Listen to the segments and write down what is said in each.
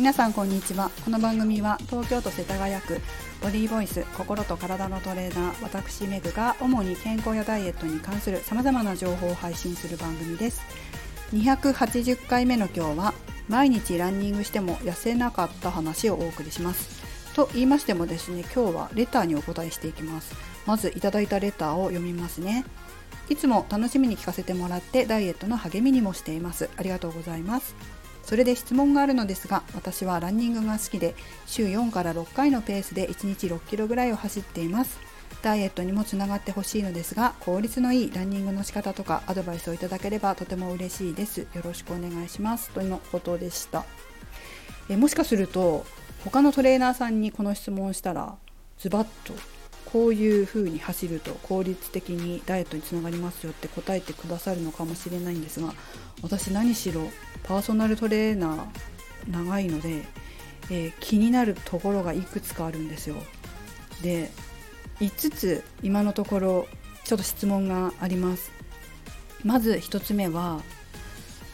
皆さんこんにちは。この番組は東京都世田谷区ボディーボイス心と体のトレーナー私メグが主に健康やダイエットに関する様々な情報を配信する番組です。280回目の今日は毎日ランニングしても痩せなかった話をお送りします。と言いましてもですね今日はレターにお答えしていきます。まずいただいたレターを読みますね。いつも楽しみに聞かせてもらってダイエットの励みにもしています。ありがとうございます。それで質問があるのですが私はランニングが好きで週4から6回のペースで1日6キロぐらいを走っています。ダイエットにもつながってほしいのですが効率のいいランニングの仕方とかアドバイスをいただければとても嬉しいです。よろしくお願いします。とのことでした。えもしかすると他のトレーナーさんにこの質問したらズバッとこういう風に走ると効率的にダイエットにつながりますよって答えてくださるのかもしれないんですが私何しろパーソナルトレーナー長いので、えー、気になるところがいくつかあるんですよ。で5つ今のところちょっと質問があります。まず1つ目は、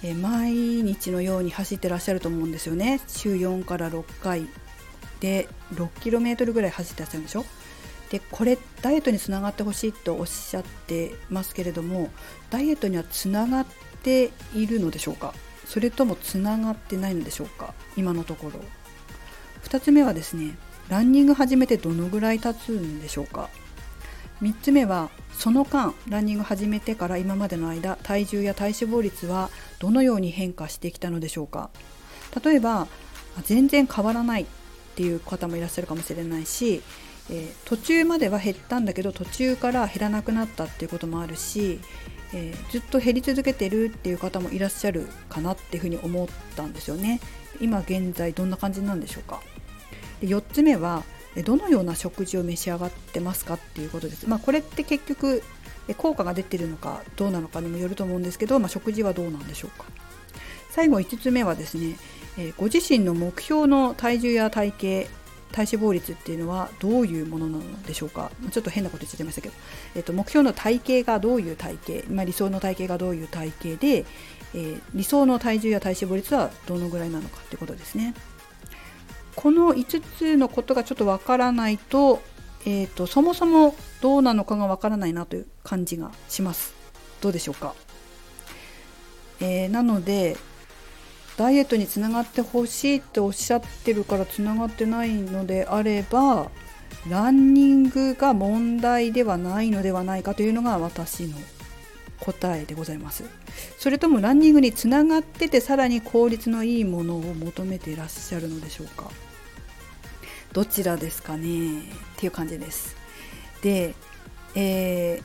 え、毎日のように走ってらっしゃると思うんですよね。週4から6回で 6km ぐらい走ってらっしゃるんでしょ？でこれダイエットにつながってほしいとおっしゃってますけれどもダイエットにはつながっているのでしょうか？それともつながってないのでしょうか？今のところ。2つ目はですねランニング始めてどのぐらい経つんでしょうか？3つ目はその間ランニング始めてから今までの間体重や体脂肪率はどのように変化してきたのでしょうか？例えば全然変わらないっていう方もいらっしゃるかもしれないしえー、途中までは減ったんだけど途中から減らなくなったっていうこともあるし、えー、ずっと減り続けてるっていう方もいらっしゃるかなっていうふうに思ったんですよね今現在どんな感じなんでしょうかで4つ目はどのような食事を召し上がってますかっていうことです。まあ、これって結局効果が出てるのかどうなのかにもよると思うんですけど、まあ、食事はどうなんでしょうか。最後5つ目はですね、えご自身の目標の体重や体型体脂肪率っていうのはどういうものなのでしょうか？ちょっと変なこと言っちゃいましたけど、えっと、目標の体型がどういう体型、まあ、理想の体型がどういう体型で、えー、理想の体重や体脂肪率はどのぐらいなのかってことですね。この5つのことがちょっとわからないと,、えーと、そもそもどうなのかがわからないなという感じがします。どうでしょうか、えー、なのでダイエットにつながってほしいっておっしゃってるからつながってないのであればランニングが問題ではないのではないかというのが私の答えでございます。それともランニングにつながっててさらに効率のいいものを求めていらっしゃるのでしょうか？どちらですかね？っていう感じです。で、え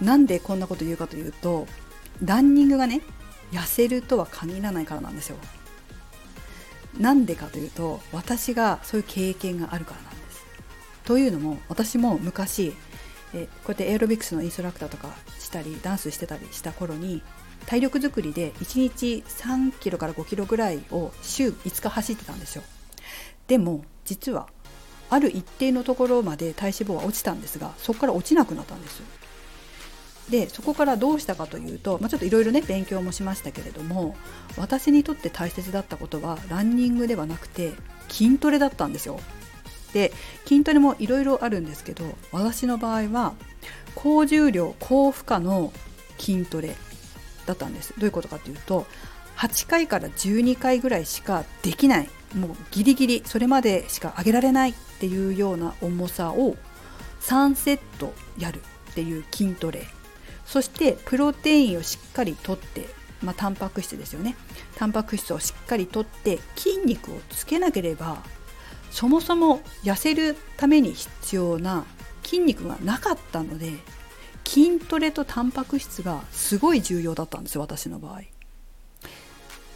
ー、なんでこんなこと言うかというとランニングがね痩せるとは限らないからなんですよ。なんでかというと私がそういう経験があるからなんです。というのも私も昔えこうやってエアロビクスのインストラクターとかしたりダンスしてたりした頃に体力づくりで1日3キロから5キロぐらいを週5日走ってたんですよ。でも実はある一定のところまで体脂肪は落ちたんですがそこから落ちなくなったんです。でそこからどうしたかというと、まあ、ちょっといろいろね勉強もしましたけれども私にとって大切だったことはランニングではなくて筋トレだったんですよ。で筋トレもいろいろあるんですけど私の場合は高重量高負荷の筋トレだったんですどういうことかというと8回から12回ぐらいしかできないもうギリギリそれまでしか上げられないっていうような重さを3セットやるっていう筋トレそしてプロテインをしっかりとって、まあ、タンパク質ですよね。タンパク質をしっかりとって筋肉をつけなければそもそも痩せるために必要な筋肉がなかったので筋トレとタンパク質がすごい重要だったんですよ私の場合。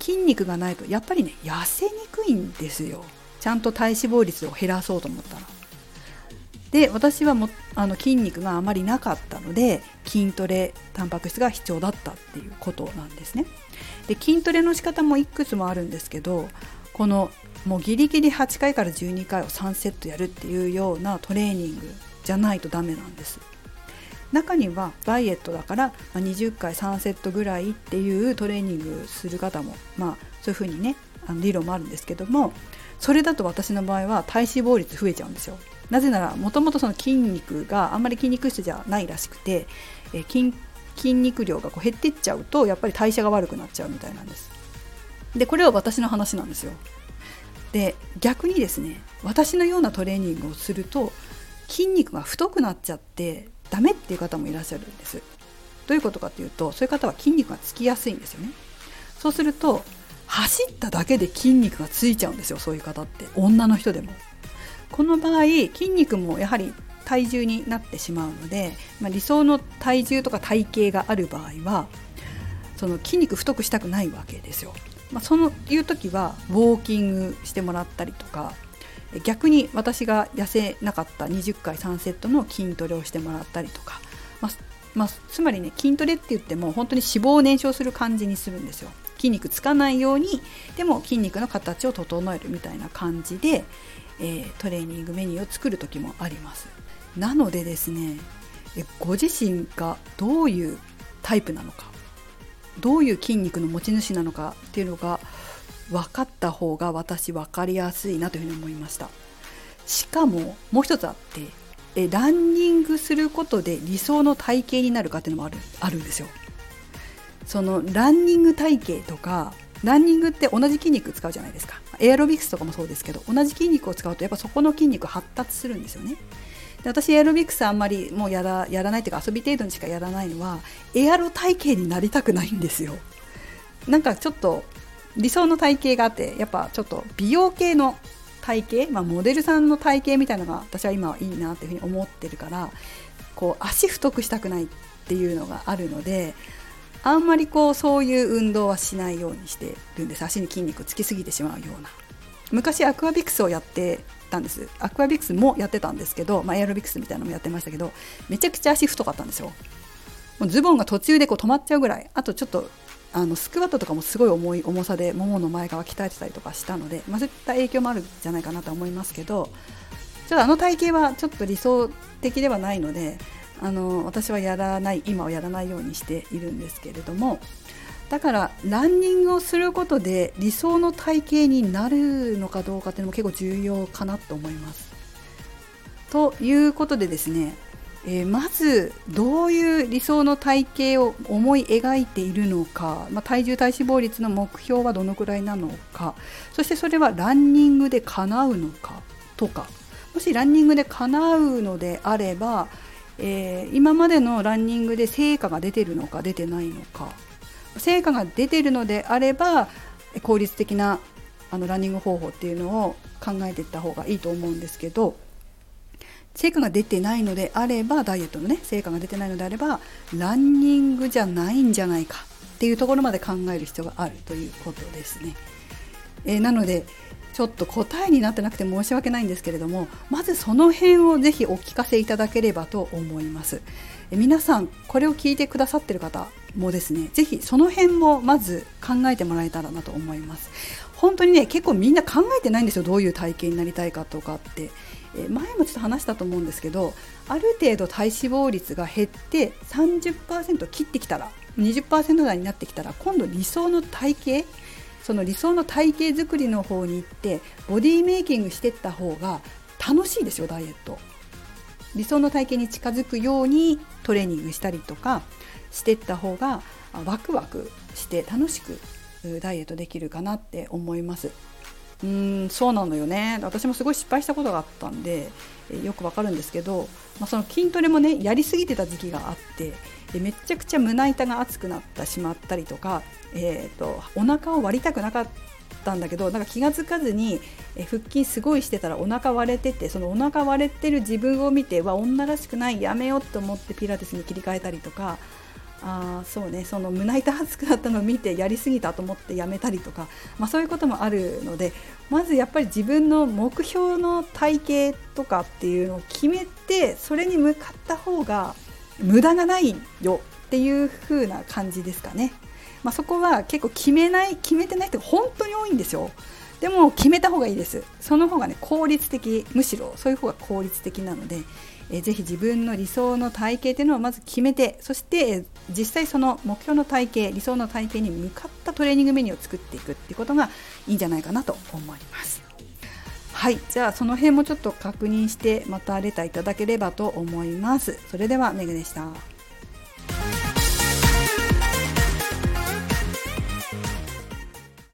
筋肉がないとやっぱりね痩せにくいんですよ。ちゃんと体脂肪率を減らそうと思ったら。で私はもあの筋肉があまりなかったので筋トレタンパク質が必要だったっていうことなんですね。で筋トレの仕方もいくつもあるんですけどこのもうギリギリ8回から12回を3セットやるっていうようなトレーニングじゃないとダメなんです。中にはダイエットだから20回3セットぐらいっていうトレーニングする方もまあそういうふうにねあの理論もあるんですけどもそれだと私の場合は体脂肪率増えちゃうんですよなぜならもともとその筋肉があんまり筋肉質じゃないらしくて、え筋筋肉量がこう減っていっちゃうとやっぱり代謝が悪くなっちゃうみたいなんです。でこれは私の話なんですよ。で逆にですね私のようなトレーニングをすると筋肉が太くなっちゃってダメっていう方もいらっしゃるんです。どういうことかっていうとそういう方は筋肉がつきやすいんですよね。そうすると走っただけで筋肉がついちゃうんですよそういう方って。女の人でも。この場合筋肉もやはり体重になってしまうので、まあ、理想の体重とか体型がある場合はその筋肉太くしたくないわけですよ。まあ、そのいう時はウォーキングしてもらったりとか逆に私が痩せなかった20回3セットの筋トレをしてもらったりとか、まあ、まあ、つまりね筋トレって言っても本当に脂肪を燃焼する感じにするんですよ。筋肉つかないようにでも筋肉の形を整えるみたいな感じで、え、トレーニングメニューを作る時もあります。なのでですねご自身がどういうタイプなのかどういう筋肉の持ち主なのかっていうのが分かった方が私分かりやすいなというふうに思いました。しかももう一つあってえランニングすることで理想の体型になるかっていうのもあるあるんですよ。そのランニング体型とかランニングって同じ筋肉使うじゃないですか。エアロビクスとかもそうですけど同じ筋肉を使うとやっぱそこの筋肉発達するんですよね。で私エアロビクスあんまりもうやらやらないというか遊び程度にしかやらないのはエアロ体型になりたくないんですよ。なんかちょっと理想の体型があってやっぱちょっと美容系の体型、まあ、モデルさんの体型みたいなのが私は今はいいなっていうふうに思ってるからこう足太くしたくないっていうのがあるのであんまりこうそういう運動はしないようにしてるんです。足に筋肉つきすぎてしまうような。昔アクアビクスをやってたんです。アクアビクスもやってたんですけど、まあ、エアロビクスみたいなのもやってましたけどめちゃくちゃ足太かったんですよ。もうズボンが途中でこう止まっちゃうぐらい。あとちょっとあのスクワットとかもすごい重い重さでももの前側鍛えてたりとかしたので、まあ、そういった影響もあるんじゃないかなと思いますけどちょっとあの体型はちょっと理想的ではないのであの私はやらない今はやらないようにしているんですけれどもだからランニングをすることで理想の体型になるのかどうかっていうのも結構重要かなと思います。ということでですね、えー、まずどういう理想の体型を思い描いているのか、まあ、体重体脂肪率の目標はどのくらいなのかそしてそれはランニングで叶うのかとかもしランニングで叶うのであれば、えー、今までのランニングで成果が出てるのか出てないのか成果が出てるのであれば効率的なあのランニング方法っていうのを考えていった方がいいと思うんですけど成果が出てないのであればダイエットのね成果が出てないのであればランニングじゃないんじゃないかっていうところまで考える必要があるということですね。えー、なのでちょっと答えになってなくて申し訳ないんですけれどもまずその辺をぜひお聞かせいただければと思います。え皆さんこれを聞いてくださってる方もですねぜひその辺もまず考えてもらえたらなと思います本当にね結構みんな考えてないんですよどういう体型になりたいかとかってえ前もちょっと話したと思うんですけどある程度体脂肪率が減って30%切ってきたら20%台になってきたら今度理想の体型その理想の体型作りの方に行ってボディメイキングしてった方が楽しいですよダイエット理想の体型に近づくようにトレーニングしたりとかしてった方がワクワクして楽しくダイエットできるかなって思います。うんそうなのよね。私もすごい失敗したことがあったんでよくわかるんですけど、まあ、その筋トレもねやりすぎてた時期があってめちゃくちゃ胸板が熱くなってしまったりとか、えーと、お腹を割りたくなかったんだけどなんか気が付かずに腹筋すごいしてたらお腹割れててそのお腹割れてる自分を見ては女らしくないやめようと思ってピラティスに切り替えたりとかあそうねその胸板熱くなったのを見てやりすぎたと思ってやめたりとか、まあ、そういうこともあるのでまずやっぱり自分の目標の体型とかっていうのを決めてそれに向かった方が無駄がないよっていう風な感じですかね。まあ、そこは結構決めない決めてない人が本当に多いんですよ。でも決めた方がいいです。その方がね効率的むしろそういう方が効率的なので、えー、ぜひ自分の理想の体型っていうのをまず決めてそして実際その目標の体型理想の体型に向かったトレーニングメニューを作っていくっていうことがいいんじゃないかなと思います。はいじゃあその辺もちょっと確認してまたレターいただければと思います。それではメグでした。